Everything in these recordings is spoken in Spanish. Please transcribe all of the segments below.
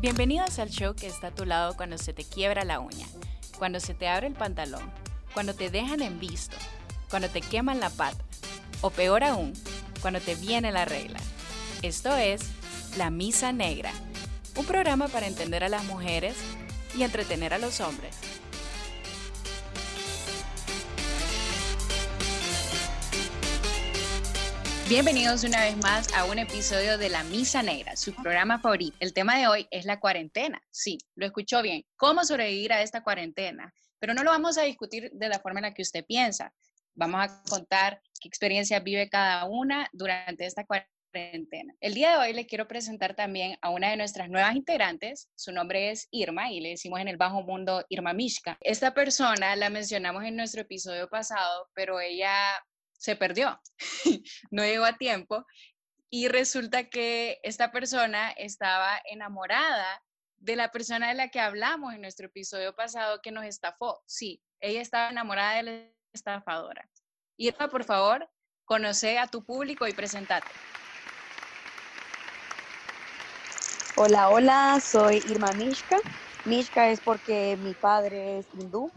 Bienvenidos al show que está a tu lado cuando se te quiebra la uña, cuando se te abre el pantalón, cuando te dejan en visto, cuando te queman la pata, o peor aún, cuando te viene la regla. Esto es La Misa Negra, un programa para entender a las mujeres y entretener a los hombres. Bienvenidos una vez más a un episodio de La Misa Negra, su programa favorito. El tema de hoy es la cuarentena. Sí, lo escuchó bien. ¿Cómo sobrevivir a esta cuarentena? Pero no lo vamos a discutir de la forma en la que usted piensa. Vamos a contar qué experiencias vive cada una durante esta cuarentena. El día de hoy le quiero presentar también a una de nuestras nuevas integrantes. Su nombre es Irma y le decimos en el bajo mundo Irma Mishka. Esta persona la mencionamos en nuestro episodio pasado, pero ella se perdió, no llegó a tiempo y resulta que esta persona estaba enamorada de la persona de la que hablamos en nuestro episodio pasado que nos estafó. Sí, ella estaba enamorada de la estafadora. Irma, por favor, conoce a tu público y presentate. Hola, hola, soy Irma Mishka. Mishka es porque mi padre es hindú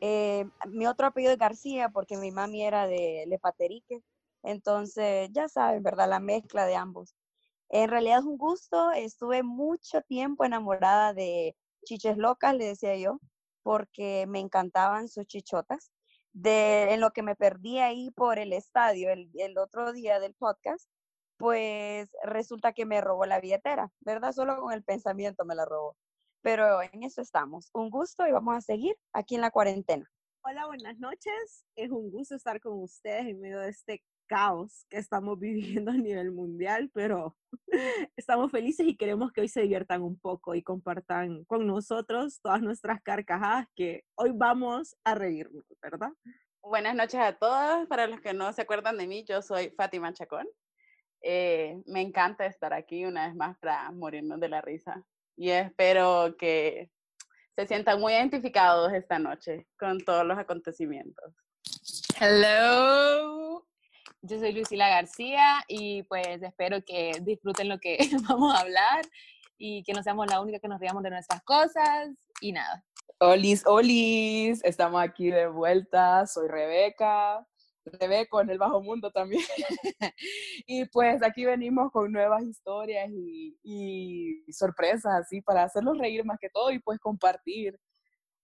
eh, mi otro apellido es García porque mi mami era de Lepaterique. Entonces, ya saben, ¿verdad? La mezcla de ambos. En realidad es un gusto. Estuve mucho tiempo enamorada de chiches locas, le decía yo, porque me encantaban sus chichotas. De, en lo que me perdí ahí por el estadio el, el otro día del podcast, pues resulta que me robó la billetera, ¿verdad? Solo con el pensamiento me la robó pero en eso estamos. Un gusto y vamos a seguir aquí en la cuarentena. Hola, buenas noches. Es un gusto estar con ustedes en medio de este caos que estamos viviendo a nivel mundial, pero estamos felices y queremos que hoy se diviertan un poco y compartan con nosotros todas nuestras carcajadas que hoy vamos a reírnos, ¿verdad? Buenas noches a todos. Para los que no se acuerdan de mí, yo soy Fátima Chacón. Eh, me encanta estar aquí una vez más para morirnos de la risa y espero que se sientan muy identificados esta noche con todos los acontecimientos. Hello, yo soy Lucila García y pues espero que disfruten lo que vamos a hablar y que no seamos la única que nos riamos de nuestras cosas y nada. Olis, olis, estamos aquí de vuelta, soy Rebeca ve con el bajo mundo también. y pues aquí venimos con nuevas historias y, sorpresas así para hacerlos reír más que todo y pues compartir,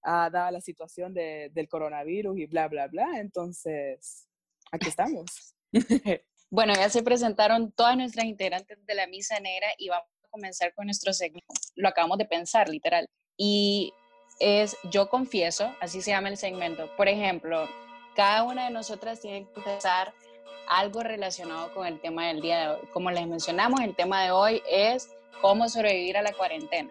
uh, dada la situación de, del coronavirus y bla, bla, bla. Entonces, aquí estamos. bueno, ya se presentaron todas nuestras integrantes de la Misa Negra y vamos a comenzar con nuestro segmento. Lo acabamos de pensar, literal. Y es Yo Confieso, así se llama el segmento. Por ejemplo, cada una de nosotras tiene que empezar algo relacionado con el tema del día de hoy. Como les mencionamos, el tema de hoy es cómo sobrevivir a la cuarentena.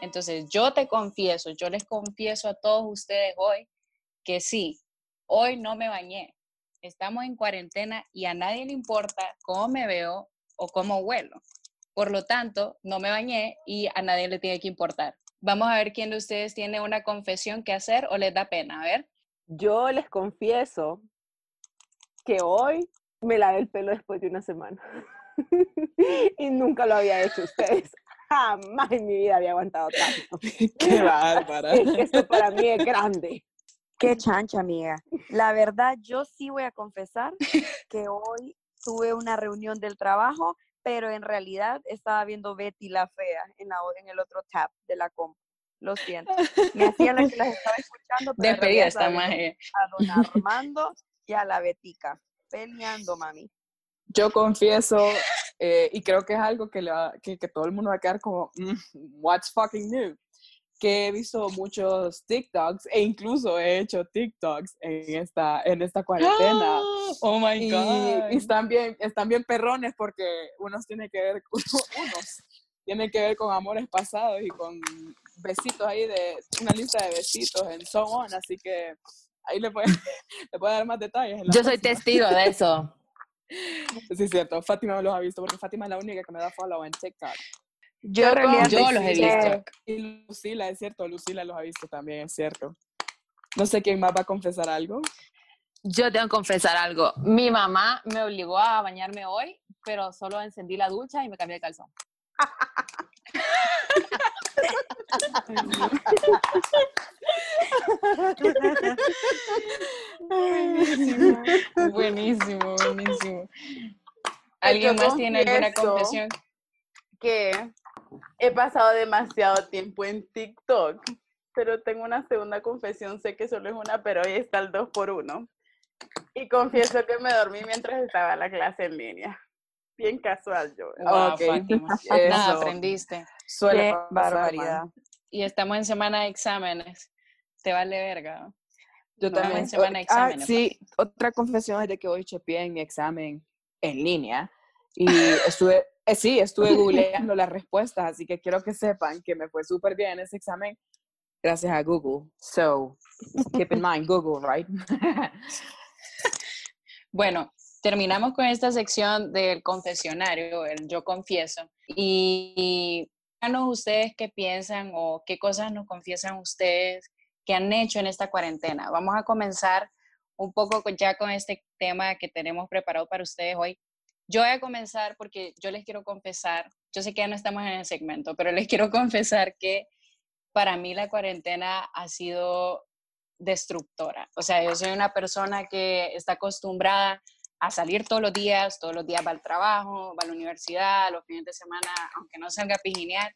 Entonces, yo te confieso, yo les confieso a todos ustedes hoy que sí, hoy no me bañé. Estamos en cuarentena y a nadie le importa cómo me veo o cómo huelo. Por lo tanto, no me bañé y a nadie le tiene que importar. Vamos a ver quién de ustedes tiene una confesión que hacer o les da pena. A ver. Yo les confieso que hoy me lavé el pelo después de una semana. y nunca lo había hecho ustedes. Jamás en mi vida había aguantado tanto. Qué bárbara. Esto para mí es grande. Qué chancha, amiga. La verdad, yo sí voy a confesar que hoy tuve una reunión del trabajo, pero en realidad estaba viendo Betty la fea en, la, en el otro tab de la comp. Lo siento. Me hacía la que las estaba escuchando. Pero Despedida esta magia. A don Armando y a la Betica. Peleando, mami. Yo confieso, eh, y creo que es algo que, que, que, todo el mundo va a quedar como, mm, what's fucking new? Que he visto muchos TikToks e incluso he hecho TikToks en esta, en esta cuarentena. Oh my God. Y, están, bien, están bien perrones porque unos tienen que ver, unos tienen que ver con amores pasados y con besitos ahí de una lista de besitos en So On, así que ahí le puede, le puede dar más detalles. Yo soy testigo de eso. Sí, es cierto. Fátima me los ha visto porque Fátima es la única que me da follow en TikTok. Yo, yo los he visto. Y Lucila, es cierto, Lucila los ha visto también, es cierto. No sé quién más va a confesar algo. Yo tengo que confesar algo. Mi mamá me obligó a bañarme hoy, pero solo encendí la ducha y me cambié de calzón. Buenísimo, buenísimo, buenísimo. ¿Alguien Yo más tiene alguna confesión? que he pasado demasiado tiempo en TikTok, pero tengo una segunda confesión, sé que solo es una, pero hoy está el dos por uno. Y confieso que me dormí mientras estaba la clase en línea. Bien casual yo. Wow, Ok, Fátima. eso. Nada, aprendiste. Suele barbaridad. Y estamos en semana de exámenes. Te vale verga. Yo No, también. en semana de Ah, exámenes, sí, otra confesión es de que hoy chepeé en mi examen en línea y estuve, eh, sí, estuve googleando las respuestas, así que quiero que sepan que me fue súper bien ese examen gracias a Google. So, keep in mind Google, right? Bueno, terminamos con esta sección del confesionario, el yo confieso. Y díganos ustedes qué piensan o qué cosas nos confiesan ustedes que han hecho en esta cuarentena. Vamos a comenzar un poco ya con este tema que tenemos preparado para ustedes hoy. Yo voy a comenzar porque yo les quiero confesar, yo sé que ya no estamos en el segmento, pero les quiero confesar que para mí la cuarentena ha sido destructora. O sea, yo soy una persona que está acostumbrada a salir todos los días, todos los días va al trabajo, va a la universidad, los fines de semana, aunque no salga a pijinear,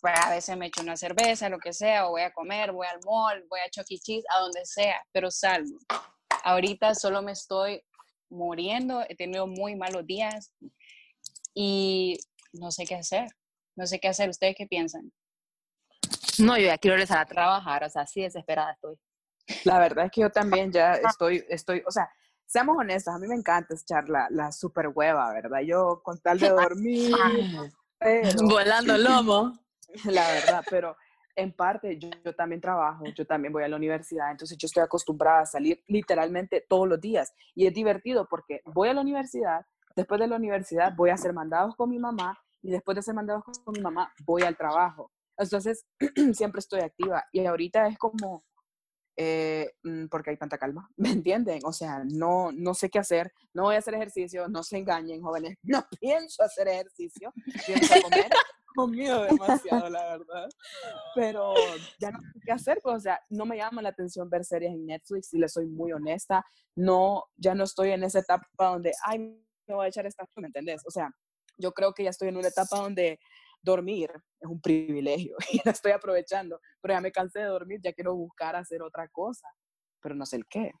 pues a veces me echo una cerveza, lo que sea, o voy a comer, voy al mall, voy a Chuck E. Cheese, a donde sea, pero salgo. Ahorita solo me estoy muriendo, he tenido muy malos días y no sé qué hacer. No sé qué hacer. ¿Ustedes qué piensan? No, yo ya quiero regresar a trabajar, o sea, así desesperada estoy. La verdad es que yo también ya estoy, estoy, o sea, seamos honestos, a mí me encanta echar la, la super hueva, ¿verdad? Yo con tal de dormir, pero... Volando lomo. la verdad, pero en parte yo, yo también trabajo, yo también voy a la universidad, entonces yo estoy acostumbrada a salir literalmente todos los días y es divertido porque voy a la universidad, después de la universidad voy a hacer mandados con mi mamá y después de hacer mandados con mi mamá voy al trabajo. Entonces siempre estoy activa y ahorita es como, eh, mm, porque hay tanta calma, ¿me entienden? O sea, no, no sé qué hacer, no voy a hacer ejercicio, no se engañen jóvenes, no pienso hacer ejercicio, pienso comer demasiado, la verdad. Pero ya no sé qué hacer, pues, o sea, no me llama la atención ver series en Netflix, y le soy muy honesta. No, ya no estoy en esa etapa donde, ay, me voy a echar esta, ¿me entendés? O sea, yo creo que ya estoy en una etapa donde dormir es un privilegio y la estoy aprovechando, pero ya me cansé de dormir, ya quiero buscar hacer otra cosa, pero no sé el qué.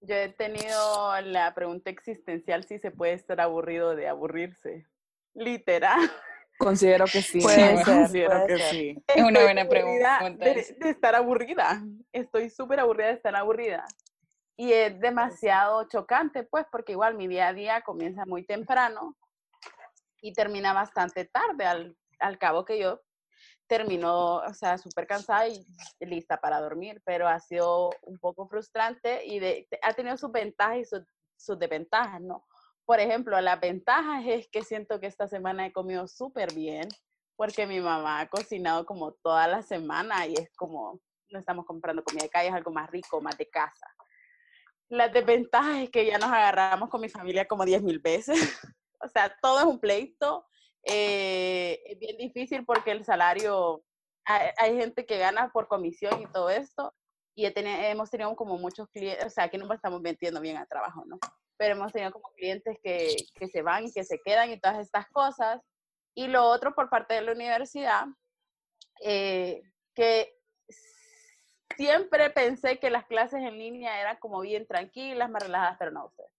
Yo he tenido la pregunta existencial si se puede estar aburrido de aburrirse. Literal. Considero que sí. Puede ser, considero puede que ser. sí. Es una buena aburrida pregunta De, de estar aburrida. Estoy súper aburrida de estar aburrida. Y es demasiado chocante, pues, porque igual mi día a día comienza muy temprano y termina bastante tarde, al, al cabo que yo termino, o sea, súper cansada y lista para dormir, pero ha sido un poco frustrante y de- ha tenido sus ventajas y sus, sus desventajas, ¿no? Por ejemplo, las ventajas es que siento que esta semana he comido súper bien, porque mi mamá ha cocinado como toda la semana y es como, no estamos comprando comida de calle, es algo más rico, más de casa. Las desventajas es que ya nos agarramos con mi familia como 10 mil veces. o sea, todo es un pleito. eh, es bien difícil porque el salario, hay, gente que gana por comisión y todo esto, y he teni- hemos tenido como muchos clientes, o sea, aquí no estamos metiendo bien al trabajo, ¿no? Pero hemos tenido como clientes que, que se van y que se quedan y todas estas cosas. Y lo otro por parte de la universidad, eh, que siempre pensé que las clases en línea eran como bien tranquilas, más relajadas, pero no ustedes.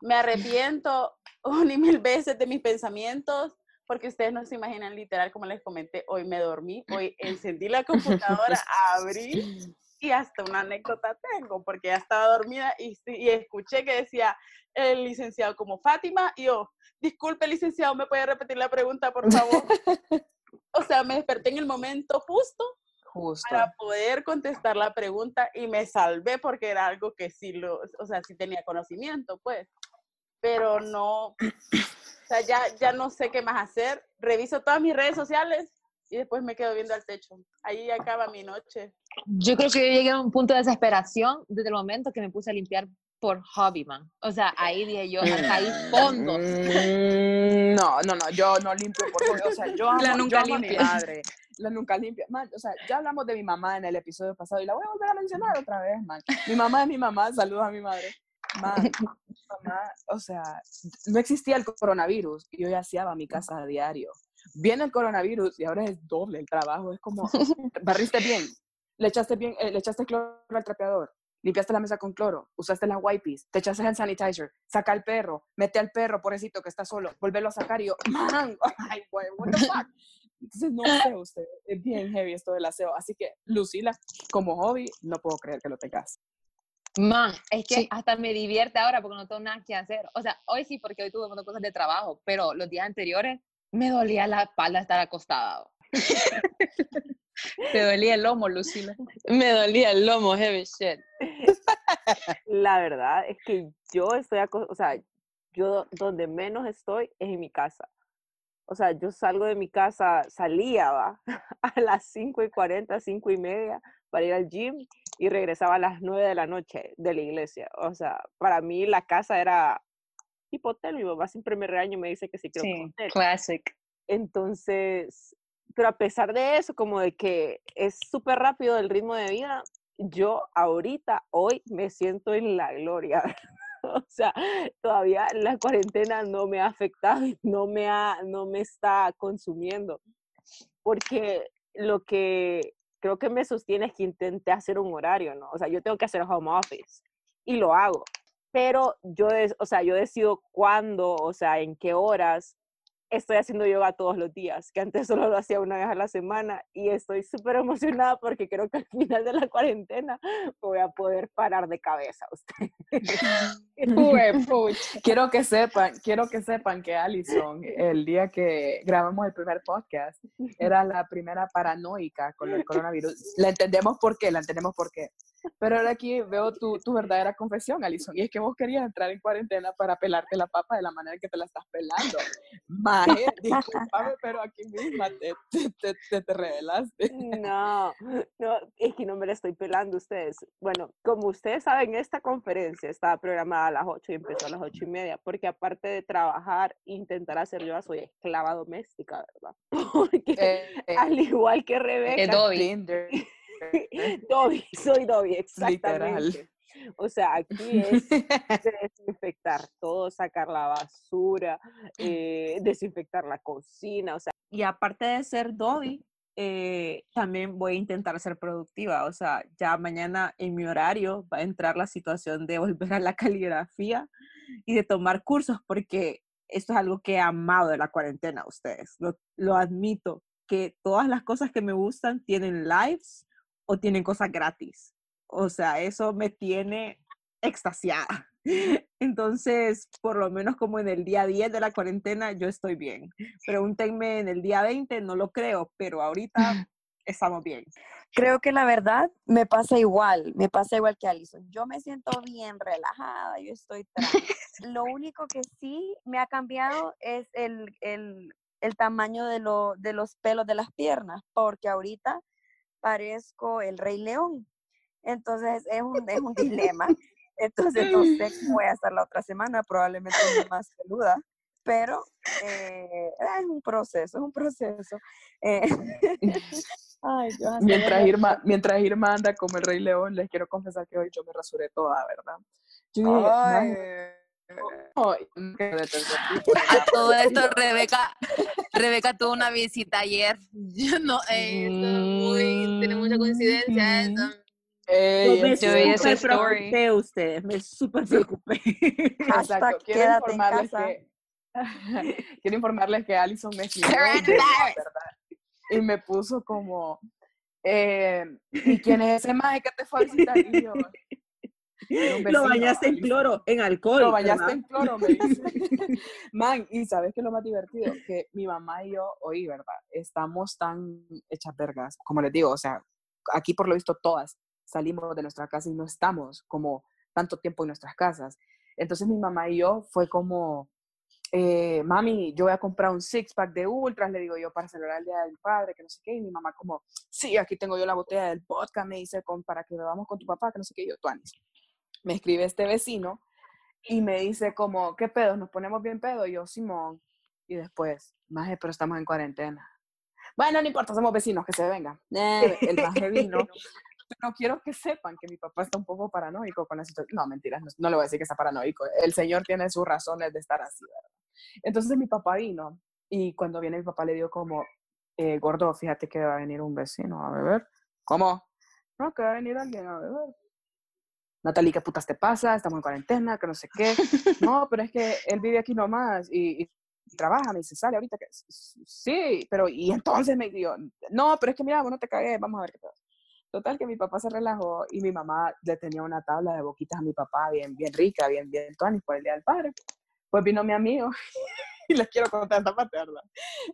Me arrepiento un y mil veces de mis pensamientos, porque ustedes no se imaginan literal, como les comenté, hoy me dormí, hoy encendí la computadora, abrí y hasta una anécdota tengo, porque ya estaba dormida y, escuché que decía el licenciado como Fátima y yo, disculpe licenciado, ¿me puede repetir la pregunta, por favor? o sea, me desperté en el momento justo Justo. para poder contestar la pregunta y me salvé porque era algo que sí lo, o sea, sí tenía conocimiento, pues. Pero no, o sea, ya, ya no sé qué más hacer. Reviso todas mis redes sociales y después me quedo viendo al techo. Ahí acaba mi noche. Yo creo que yo llegué a un punto de desesperación desde el momento que me puse a limpiar por hobby, man. O sea, ahí dije yo, hasta ahí fondo. Mm, No, no, no, yo no limpio por hobby, O sea, yo amo, La yo nunca amo a mi limpia. madre. la nunca limpia. Man, o sea, ya hablamos de mi mamá en el episodio pasado y la voy a volver a mencionar otra vez, man. Mi mamá es mi mamá, saludos a mi madre. Man, mamá, o sea, no existía el coronavirus y yo ya hacía mi casa a diario. Viene el coronavirus y ahora es doble el trabajo, es como, barriste bien, le echaste bien, eh, le echaste cloro al trapeador, limpiaste la mesa con cloro, usaste las wipes, te echaste el sanitizer, saca al perro, mete al perro, pobrecito que está solo, volverlo a sacar y yo, man, ay, güey, what the fuck. Entonces, no sé usted, es bien heavy esto del aseo. Así que, Lucila, como hobby, no puedo creer que lo tengas. Man, es que Sí. hasta me divierte ahora porque no tengo nada que hacer. O sea, hoy sí porque hoy tuve cosas de trabajo, pero los días anteriores me dolía la espalda estar acostada. Te dolía el lomo, Lucila. Me dolía el lomo, heavy shit. La verdad es que yo estoy, o sea, yo donde menos estoy es en mi casa. O sea, yo salgo de mi casa, salía ¿va? a las 5 y 40, 5 y media para ir al gym y regresaba a las 9 de la noche de la iglesia. O sea, para mí la casa era tipo hotel. Mi mamá siempre me regaña y me dice que sí quiero Sí, hotel. classic. Entonces, pero a pesar de eso, como de que es súper rápido el ritmo de vida, yo ahorita, hoy, me siento en la gloria. O sea, todavía la cuarentena no me ha afectado no me, ha, no me está consumiendo. Porque lo que creo que me sostiene que intenté hacer un horario, ¿no? O sea, yo tengo que hacer home office y lo hago. Pero yo, o sea, yo decido cuándo, o sea, en qué horas estoy haciendo yoga todos los días, que antes solo lo hacía una vez a la semana y estoy súper emocionada porque creo que al final de la cuarentena voy a poder parar de cabeza a usted. Quiero que sepan, quiero que sepan que Alison, el día que grabamos el primer podcast, era la primera paranoica con el coronavirus. La entendemos por qué, la entendemos por qué. Pero ahora aquí veo tu, tu verdadera confesión, Alison, y es que vos querías entrar en cuarentena para pelarte la papa de la manera que te la estás pelando. Maje, discúlpame, pero aquí misma te, te, te, te, te revelaste. No, no, es que no me la estoy pelando ustedes. Bueno, como ustedes saben, esta conferencia estaba programada a las 8 y empezó a las 8 y media, porque aparte de trabajar intentar hacer yoga, soy esclava doméstica, ¿verdad? Porque Eh, eh, al igual que Rebeca, Es Dobby. Soy Dobby, Literal. exactamente. O sea, aquí es de desinfectar todo, sacar la basura, eh, desinfectar la cocina, o sea, y aparte de ser Dobby, eh, también voy a intentar ser productiva, o sea, ya mañana en mi horario va a entrar la situación de volver a la caligrafía y de tomar cursos, porque esto es algo que he amado de la cuarentena, ustedes, lo, lo admito, que todas las cosas que me gustan tienen lives o tienen cosas gratis. O sea, eso me tiene extasiada. Entonces, por lo menos como en el día 10 de la cuarentena, yo estoy bien. Pregúntenme en el día 20, no lo creo, pero ahorita estamos bien. Creo que la verdad me pasa igual, me pasa igual que Alison. Yo me siento bien relajada, yo estoy tranquila. Lo único que sí me ha cambiado es el, el, el tamaño de, lo, de los pelos de las piernas, porque ahorita parezco el rey león. Entonces es un, es un dilema. Entonces no sé cómo voy a estar la otra semana, probablemente más peluda, pero eh, es un proceso, es un proceso. Eh, ay, Dios, Mientras Irma, mientras Irma anda como el Rey León, les quiero confesar que hoy yo me rasuré toda, ¿verdad? Yo dije, Ay. "Maje, no, y no quedé de tercer tipo, A todo esto, Rebeca, Rebeca tuvo una visita ayer. Yo no, eh, muy, tiene mucha coincidencia eso. Ey, me story. preocupé ustedes, me súper preocupé. Exacto. Hashtag Quiero informarles casa. que quiero informarles que Alison me escribió y me puso como eh, ¿y quién es ese maje que te fue a visitar? Y yo, "Era un Lo bañaste en Alison". cloro, en alcohol. Lo bañaste en cloro, me dice. Man, y sabes que lo más divertido, que mi mamá y yo, hoy, ¿verdad? Estamos tan hechas vergas, como les digo, o sea, aquí por lo visto todas salimos de nuestra casa y no estamos como tanto tiempo en nuestras casas. Entonces mi mamá y yo fue como, eh, mami, yo voy a comprar un six pack de ultras, le digo yo, para celebrar el Día del Padre, que no sé qué, y mi mamá como, sí, aquí tengo yo la botella del vodka, me dice, con, para que bebamos con tu papá, que no sé qué, y yo, Tuanis. Me escribe este vecino y me dice como, ¿qué pedo? ¿Nos ponemos bien pedo? Y yo, Simón. Y después, maje, pero estamos en cuarentena. Bueno, no importa, somos vecinos, que se venga. Eh, el maje vino. Pero quiero que sepan que mi papá está un poco paranoico con la situación. No, mentiras, no, no le voy a decir que está paranoico. El señor tiene sus razones de estar así, ¿verdad? Entonces mi papá vino y cuando viene mi papá le dio como, eh, gordo, fíjate que va a venir un vecino a beber. ¿Cómo? No, que va a venir alguien a beber. Natalie, ¿qué putas te pasa? Estamos en cuarentena, que no sé qué. No, pero es que él vive aquí nomás y, y trabaja, me dice, sale ahorita que... Sí, pero y entonces me dijo, no, pero es que mira, vos no te cagué, vamos a ver qué pasa. Total, que mi papá se relajó y mi mamá le tenía una tabla de boquitas a mi papá bien, bien rica, bien, bien tonis por el Día del Padre. Pues vino mi amigo y les quiero contar esta parte, ¿verdad?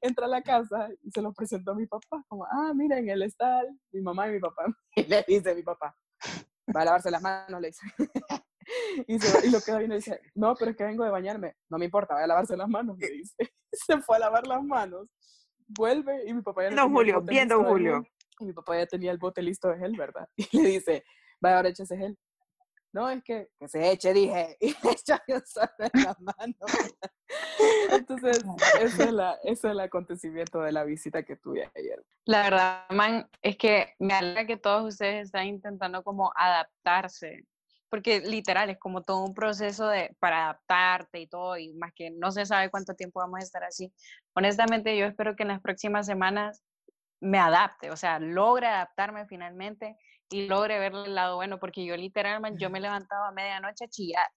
Entra a la casa y se lo presentó a mi papá, como, ah, miren, él está, mi mamá y mi papá. Y le dice mi papá, va a lavarse las manos, le dice. Y, se va- y lo queda viendo y dice, no, pero es que vengo de bañarme. No me importa, vaya a lavarse las manos, le dice. Se fue a lavar las manos. Vuelve y mi papá ya Don el Julio, bien, don Julio. Y mi papá ya tenía el bote listo de gel, ¿verdad? Y le dice, vaya, ahora échese gel. No, es que, que se eche, dije. Y le echó un en la mano. Entonces, ese es, la, ese es el acontecimiento de la visita que tuve ayer. La verdad, man, es que me alegra que todos ustedes están intentando como adaptarse, porque literal es como todo un proceso de, para adaptarte y todo, y más que no se sabe cuánto tiempo vamos a estar así. Honestamente, yo espero que en las próximas semanas me adapte, o sea, logre adaptarme finalmente y logre ver el lado bueno, porque yo literalmente, yo me levantaba a medianoche a chillar,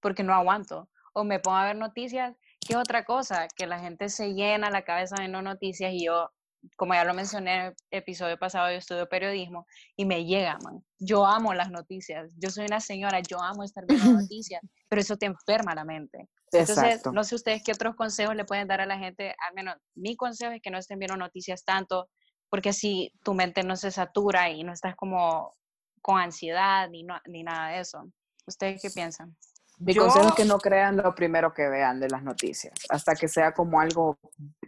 porque no aguanto, o me pongo a ver noticias, que es otra cosa, que la gente se llena la cabeza viendo noticias y yo como ya lo mencioné en el episodio pasado, yo estudio periodismo y me llega, man. Yo amo las noticias. Yo soy una señora, yo amo estar viendo noticias, pero eso te enferma la mente. Entonces, Exacto. no sé ustedes qué otros consejos le pueden dar a la gente. Al menos mi consejo es que no estén viendo noticias tanto, porque así tu mente no se satura y no estás como con ansiedad ni, no- ni nada de eso. ¿Ustedes qué piensan? Mi Yo- consejo es que no crean lo primero que vean de las noticias, hasta que sea como algo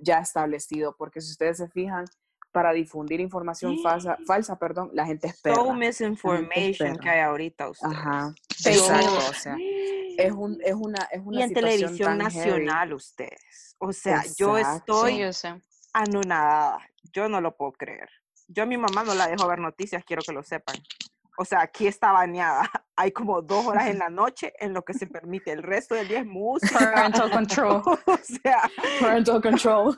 ya establecido, porque si ustedes se fijan, para difundir información falsa, falsa perdón, la gente espera. So misinformation que hay ahorita ustedes. Ajá, Yo- exacto, o sea, es, un, es una, es una y en situación televisión tan heavy. nacional ustedes. O sea, yo Exacto. Sí, estoy yo sé. Anonadada. Yo no lo puedo creer. Yo a mi mamá no la dejo ver noticias, quiero que lo sepan. O sea, aquí está baneada. Hay como dos horas en la noche en lo que se permite. El resto del día es música. Parental control. o sea, Parental control.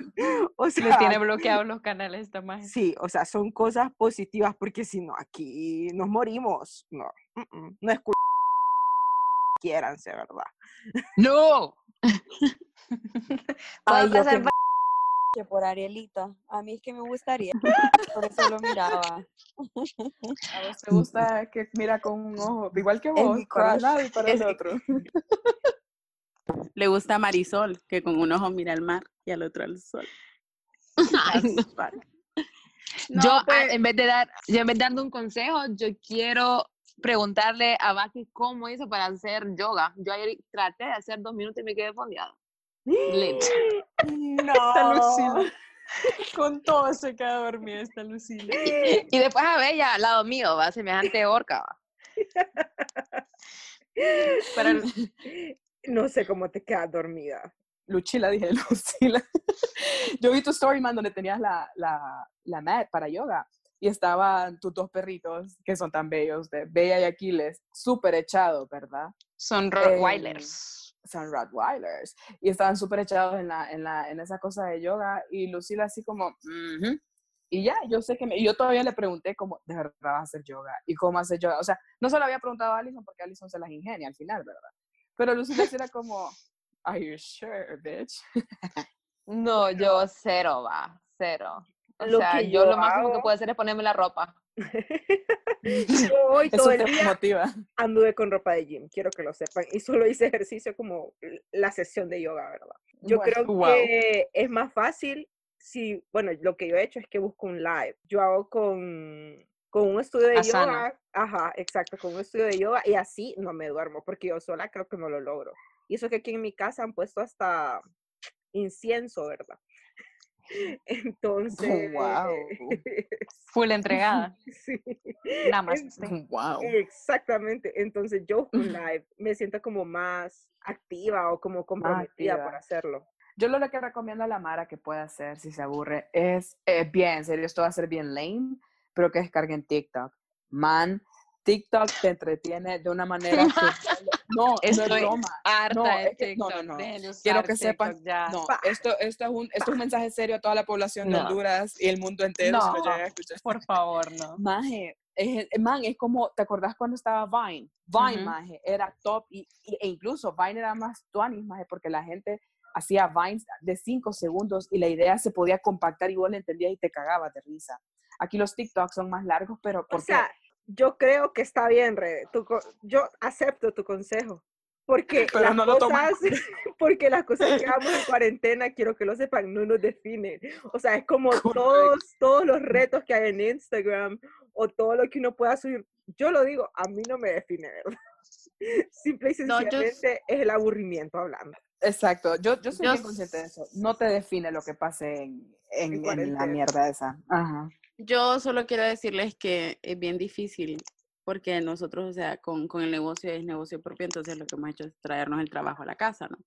o Le sea, tiene bloqueados los canales esta más. sí, o sea, son cosas positivas porque si no, aquí nos morimos. No, mm, mm, no es culpa. Quiéranse, ¿verdad? ¡No! Ay, yo que, que por Arielita. A mí es que me gustaría. Por eso lo miraba. A vos te gusta que mira con un ojo, igual que vos, para un lado y para el otro. Le gusta Marisol, que con un ojo mira al mar y al otro al sol. Ay. No, yo, ah, pues, en vez de dar, yo en vez de dando un consejo, yo quiero preguntarle a Baki cómo hizo para hacer yoga. Yo ayer traté de hacer dos minutos y me quedé fondeada. Lucila. No. Con todo se queda dormida esta Lucila. Y después a Bella al lado mío, va, semejante orca. va. Para el- No sé cómo te quedas dormida. Luchila, dije Lucila. Yo vi tu story, man, donde tenías la, la, la mat para yoga y estaban tus dos perritos, que son tan bellos, de Bella y Aquiles, súper echados, ¿verdad? Son Rottweilers. Son Rottweilers. Y estaban súper echados en, la, en, la, en esa cosa de yoga y Lucila así como, "Ujú". Y ya, yo sé que me, y yo todavía le pregunté cómo de verdad vas a hacer yoga y cómo hacer yoga. O sea, no se lo había preguntado a Alison porque Alison se las ingenia al final, ¿verdad? Pero Lucila era como, are you sure, bitch? No, yo cero, va, cero. O Lo sea, que yo, yo lo máximo que hago- puedo hacer es ponerme la ropa. Yo hoy todo el día motiva. anduve con ropa de gym, quiero que lo sepan. Y solo hice ejercicio como la sesión de yoga, ¿verdad? Yo creo wow. que es más fácil si, bueno, lo que yo he hecho es que busco un live. Yo hago con, con un estudio de Asana. yoga. Ajá, exacto, con un estudio de yoga y así no me duermo porque yo sola creo que no lo logro. Y eso que aquí en mi casa han puesto hasta incienso, ¿verdad? Entonces, Wow. Full entregada. sí. Namaste. Wow. Exactamente. Entonces yo un live, me siento como más activa o como comprometida por hacerlo. Yo lo que recomiendo a la Mara que pueda hacer si se aburre es, es bien, en serio, esto va a ser bien lame, pero que descarguen TikTok. Man, TikTok te entretiene de una manera que no, no es Estoy broma. harta No, de es que- no, TikTok. no, no. Quiero que sepan, TikTok ya. no, esto, esto, es un, esto es un mensaje serio a toda la población de. Honduras y el mundo entero. si No. a escuchar. Por favor, no. Maje, es, man, es como, ¿te acordás cuando estaba Vine? Vine, Ujú. maje, era top y, y- e incluso Vine era más tuanis, maje, porque la gente hacía Vines de 5 segundos y la idea se podía compactar y vos le entendías y te cagabas de risa. Aquí los TikToks son más largos, pero O ¿por qué? sea, yo creo que está bien, Rebe. Tu co- yo acepto tu consejo. Porque Pero las no lo cosas, porque las cosas que hagamos en cuarentena, quiero que lo sepan, no nos definen. O sea, es como todos, todos los retos que hay en Instagram o todo lo que uno pueda subir. Yo lo digo, a mí no me define, ¿verdad? Simple y No, yo- sencillamente es el aburrimiento hablando. Exacto, yo, yo soy Yo bien consciente de eso. No te define lo que pase en, en- en la mierda esa. Ajá. Yo solo quiero decirles que es bien difícil porque nosotros, o sea, con, con el negocio es negocio propio, entonces lo que hemos hecho es traernos el trabajo a la casa, ¿no?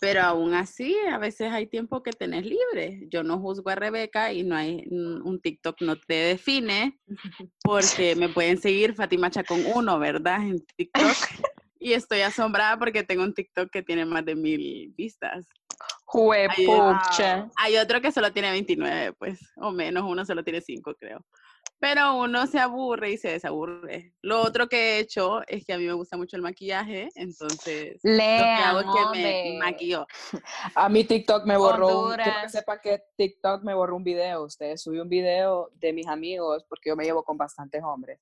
Pero aún así, a veces hay tiempo que tenés libre. Yo no juzgo a Rebeca y no hay un TikTok no te define porque me pueden seguir Fátima Chacón 1, ¿verdad? En TikTok. Y estoy asombrada porque tengo un TikTok que tiene más de mil vistas. Juepucha. Hay otro que solo tiene 29, pues, o menos, uno solo tiene 5, creo. Pero uno se aburre y se desaburre. Lo otro que he hecho es que a mí me gusta mucho el maquillaje, entonces lo que hago Lean, es que me maquillo. A mí TikTok me borró, un, quiero que Honduras. sepa que TikTok me borró un video, ustedes subí un video de mis amigos, porque yo me llevo con bastantes hombres,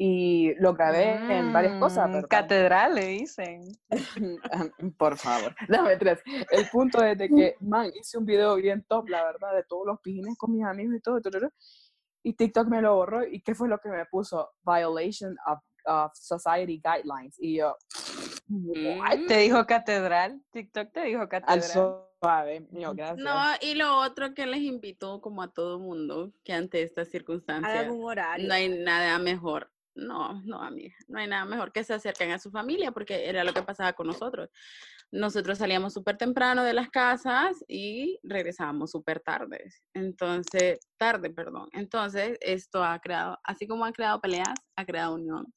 y lo grabé en varias cosas, Mm, ¿verdad? Catedral, le dicen. Por favor. No, mentiras. El punto es de que, man, hice un video bien top, la verdad, de todos los pijines con mis amigos y todo, y TikTok me lo borró, ¿y qué fue lo que me puso? Violation of, of society guidelines, y yo, what? Te dijo catedral. TikTok te dijo Al catedral. suave, yo, gracias. No, y lo otro que les invito, como a todo mundo, que ante estas circunstancias horario. no hay nada mejor. No, no, amiga, no hay nada mejor que se acerquen a su familia, porque era lo que pasaba con nosotros. Nosotros salíamos súper temprano de las casas y regresábamos súper tarde. Entonces, tarde, perdón. Entonces, esto ha creado, así como ha creado peleas, ha creado unión.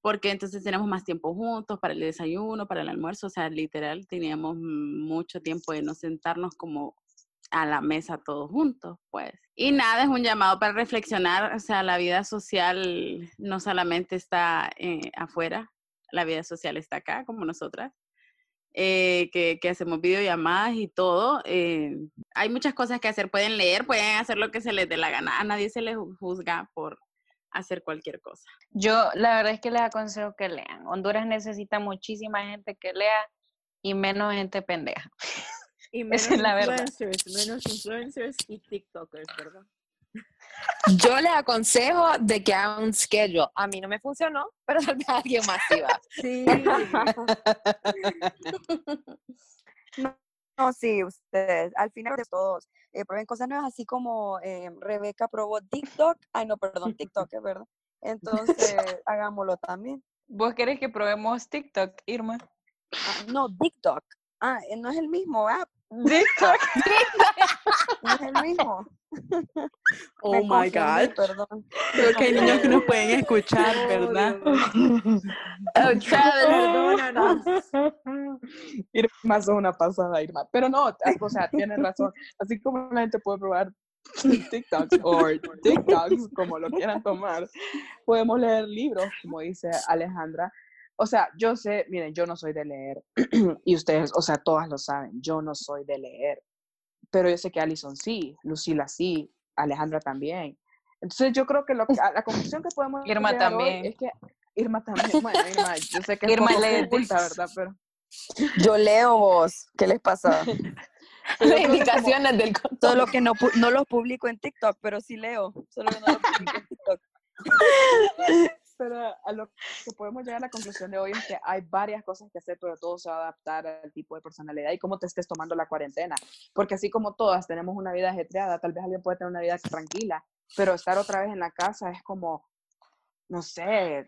Porque entonces tenemos más tiempo juntos para el desayuno, para el almuerzo. O sea, literal, teníamos mucho tiempo de no sentarnos como a la mesa todos juntos, pues. Y nada, es un llamado para reflexionar, o sea, la vida social no solamente está eh, afuera, la vida social está acá, como nosotras, eh, que, hacemos videollamadas y todo. eh, hay muchas cosas que hacer, pueden leer, pueden hacer lo que se les dé la gana, a nadie se les juzga por hacer cualquier cosa. Yo la verdad es que les aconsejo que lean. Honduras necesita muchísima gente que lea y menos gente pendeja. Y menos Esa es la verdad. influencers, menos influencers y TikTokers, ¿verdad? Yo les aconsejo de que hagan un schedule. A mí no me funcionó, pero tal vez a alguien más sí. No, sí, ustedes, al final de todos, eh, prueben cosas nuevas, así como eh, Rebeca probó TikTok, ay no, perdón, TikTok, es verdad. Entonces, hagámoslo también. ¿Vos querés que probemos TikTok, Irma? Ah, no, TikTok. Ah, eh, no es el mismo app, TikTok. no es el mismo. Oh Me my confundí, God. Perdón. Creo que hay niños que nos pueden escuchar, ¿verdad? Oh, Travis. Perdónanos. Irma es una pasada, Irma. Pero no, o sea, tienes razón. Así como la gente puede probar TikToks o TikToks, como lo quieran tomar, podemos leer libros, como dice Alejandra. O sea, yo sé, miren, yo no soy de leer y ustedes, o sea, todas lo saben, yo no soy de leer, pero yo sé que Alison sí, Lucila sí, Alejandra también. Entonces yo creo que lo que, la conclusión que podemos Irma también. es que Irma también, bueno, Irma, yo sé que es Irma lee culta. ¿verdad? Pero Yo leo vos, ¿qué les pasa? Las como- indicaciones del control. Solo que no, pu- no los publico en TikTok, pero sí leo, solo que no los publico en TikTok. Pero a lo que podemos llegar a la conclusión de hoy es que hay varias cosas que hacer, pero todo se va a adaptar al tipo de personalidad y cómo te estés tomando la cuarentena. Porque así como todas tenemos una vida ajetreada, tal vez alguien puede tener una vida tranquila, pero estar otra vez en la casa es como, no sé,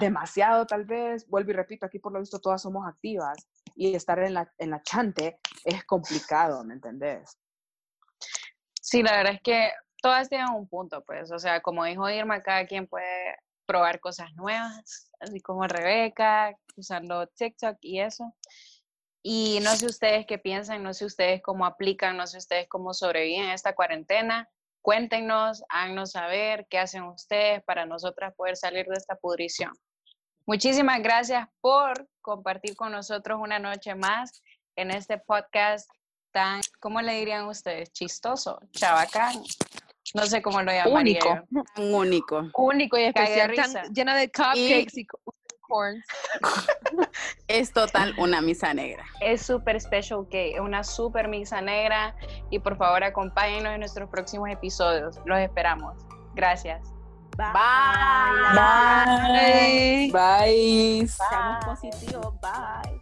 demasiado tal vez. Vuelvo y repito, aquí por lo visto todas somos activas. y estar en la, en la chante es complicado, ¿me entendés? Sí, la verdad es que todas tienen un punto, pues, o sea, como dijo Irma, cada quien puede probar cosas nuevas, así como Rebeca, usando TikTok y eso. Y no sé ustedes qué piensan, no sé ustedes cómo aplican, no sé ustedes cómo sobreviven esta cuarentena. Cuéntenos, háganos saber qué hacen ustedes para nosotras poder salir de esta pudrición. Muchísimas gracias por compartir con nosotros una noche más en este podcast tan, ¿cómo le dirían ustedes? Chistoso, chabacán. No sé cómo lo llamaría. Único. yo. Un único. Único y especial, tan llena de cupcakes y, corns. Es total una misa negra. Es super special que es una super misa negra y por favor acompáñenos en nuestros próximos episodios. Los esperamos. Gracias. Bye. Bye. Bye. Bye. Seamos positivos. Bye.